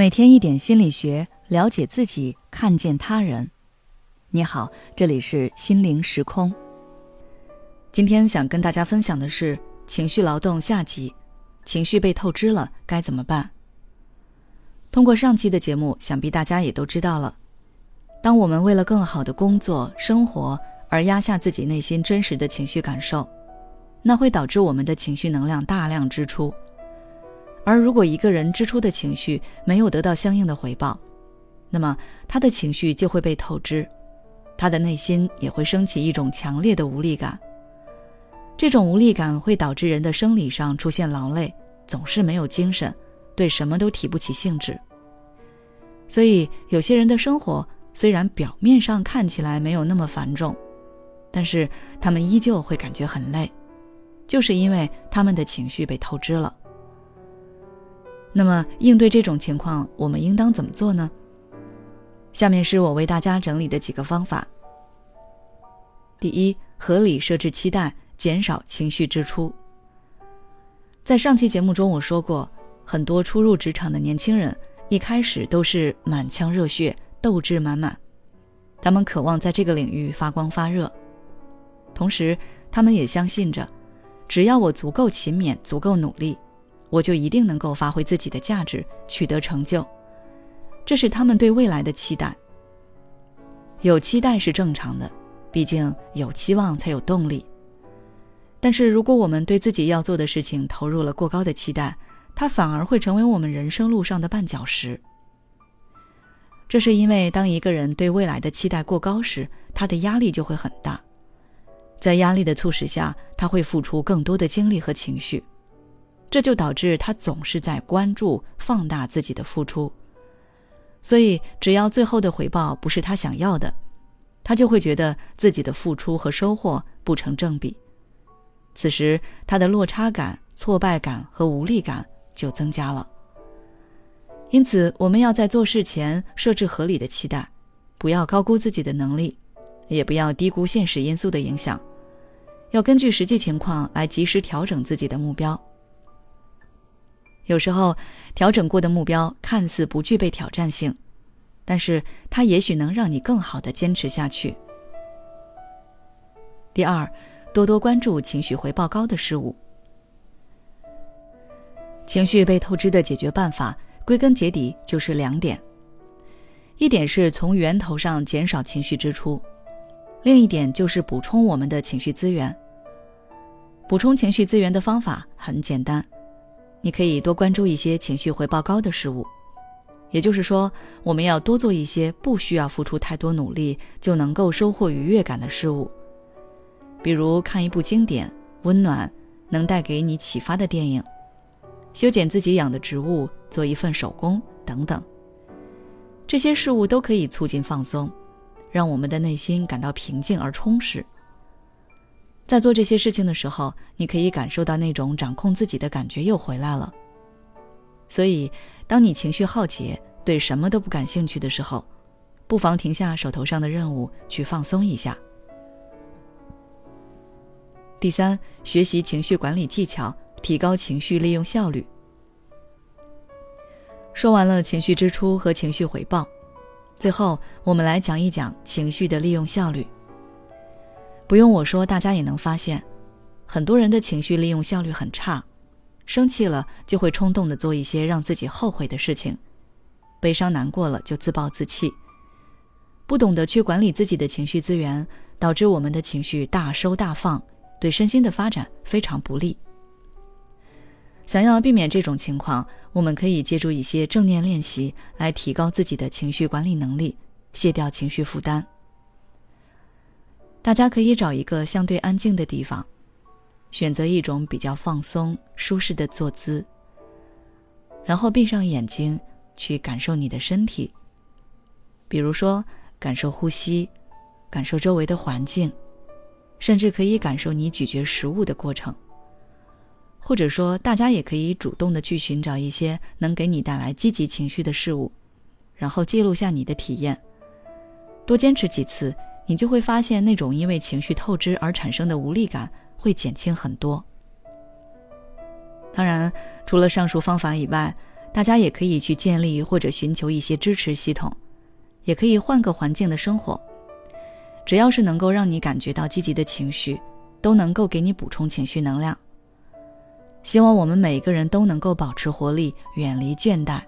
每天一点心理学，了解自己，看见他人。你好，这里是心灵时空。今天想跟大家分享的是情绪劳动下集，情绪被透支了该怎么办？通过上期的节目，想必大家也都知道了，当我们为了更好的工作、生活而压下自己内心真实的情绪感受，那会导致我们的情绪能量大量支出。而如果一个人支出的情绪没有得到相应的回报，那么他的情绪就会被透支，他的内心也会升起一种强烈的无力感。这种无力感会导致人的生理上出现劳累，总是没有精神，对什么都提不起兴致。所以，有些人的生活虽然表面上看起来没有那么繁重，但是他们依旧会感觉很累，就是因为他们的情绪被透支了。那么，应对这种情况，我们应当怎么做呢？下面是我为大家整理的几个方法。第一，合理设置期待，减少情绪支出。在上期节目中，我说过，很多初入职场的年轻人一开始都是满腔热血、斗志满满，他们渴望在这个领域发光发热，同时，他们也相信着，只要我足够勤勉、足够努力。我就一定能够发挥自己的价值，取得成就，这是他们对未来的期待。有期待是正常的，毕竟有期望才有动力。但是如果我们对自己要做的事情投入了过高的期待，它反而会成为我们人生路上的绊脚石。这是因为当一个人对未来的期待过高时，他的压力就会很大，在压力的促使下，他会付出更多的精力和情绪。这就导致他总是在关注、放大自己的付出，所以只要最后的回报不是他想要的，他就会觉得自己的付出和收获不成正比。此时，他的落差感、挫败感和无力感就增加了。因此，我们要在做事前设置合理的期待，不要高估自己的能力，也不要低估现实因素的影响，要根据实际情况来及时调整自己的目标。有时候，调整过的目标看似不具备挑战性，但是它也许能让你更好的坚持下去。第二，多多关注情绪回报高的事物。情绪被透支的解决办法，归根结底就是两点：一点是从源头上减少情绪支出，另一点就是补充我们的情绪资源。补充情绪资源的方法很简单。你可以多关注一些情绪回报高的事物，也就是说，我们要多做一些不需要付出太多努力就能够收获愉悦感的事物，比如看一部经典、温暖、能带给你启发的电影，修剪自己养的植物，做一份手工等等。这些事物都可以促进放松，让我们的内心感到平静而充实。在做这些事情的时候，你可以感受到那种掌控自己的感觉又回来了。所以，当你情绪耗竭、对什么都不感兴趣的时候，不妨停下手头上的任务，去放松一下。第三，学习情绪管理技巧，提高情绪利用效率。说完了情绪支出和情绪回报，最后我们来讲一讲情绪的利用效率。不用我说，大家也能发现，很多人的情绪利用效率很差，生气了就会冲动的做一些让自己后悔的事情，悲伤难过了就自暴自弃，不懂得去管理自己的情绪资源，导致我们的情绪大收大放，对身心的发展非常不利。想要避免这种情况，我们可以借助一些正念练习来提高自己的情绪管理能力，卸掉情绪负担。大家可以找一个相对安静的地方，选择一种比较放松、舒适的坐姿，然后闭上眼睛，去感受你的身体。比如说，感受呼吸，感受周围的环境，甚至可以感受你咀嚼食物的过程。或者说，大家也可以主动的去寻找一些能给你带来积极情绪的事物，然后记录下你的体验。多坚持几次。你就会发现，那种因为情绪透支而产生的无力感会减轻很多。当然，除了上述方法以外，大家也可以去建立或者寻求一些支持系统，也可以换个环境的生活。只要是能够让你感觉到积极的情绪，都能够给你补充情绪能量。希望我们每个人都能够保持活力，远离倦怠。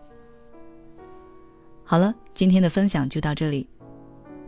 好了，今天的分享就到这里。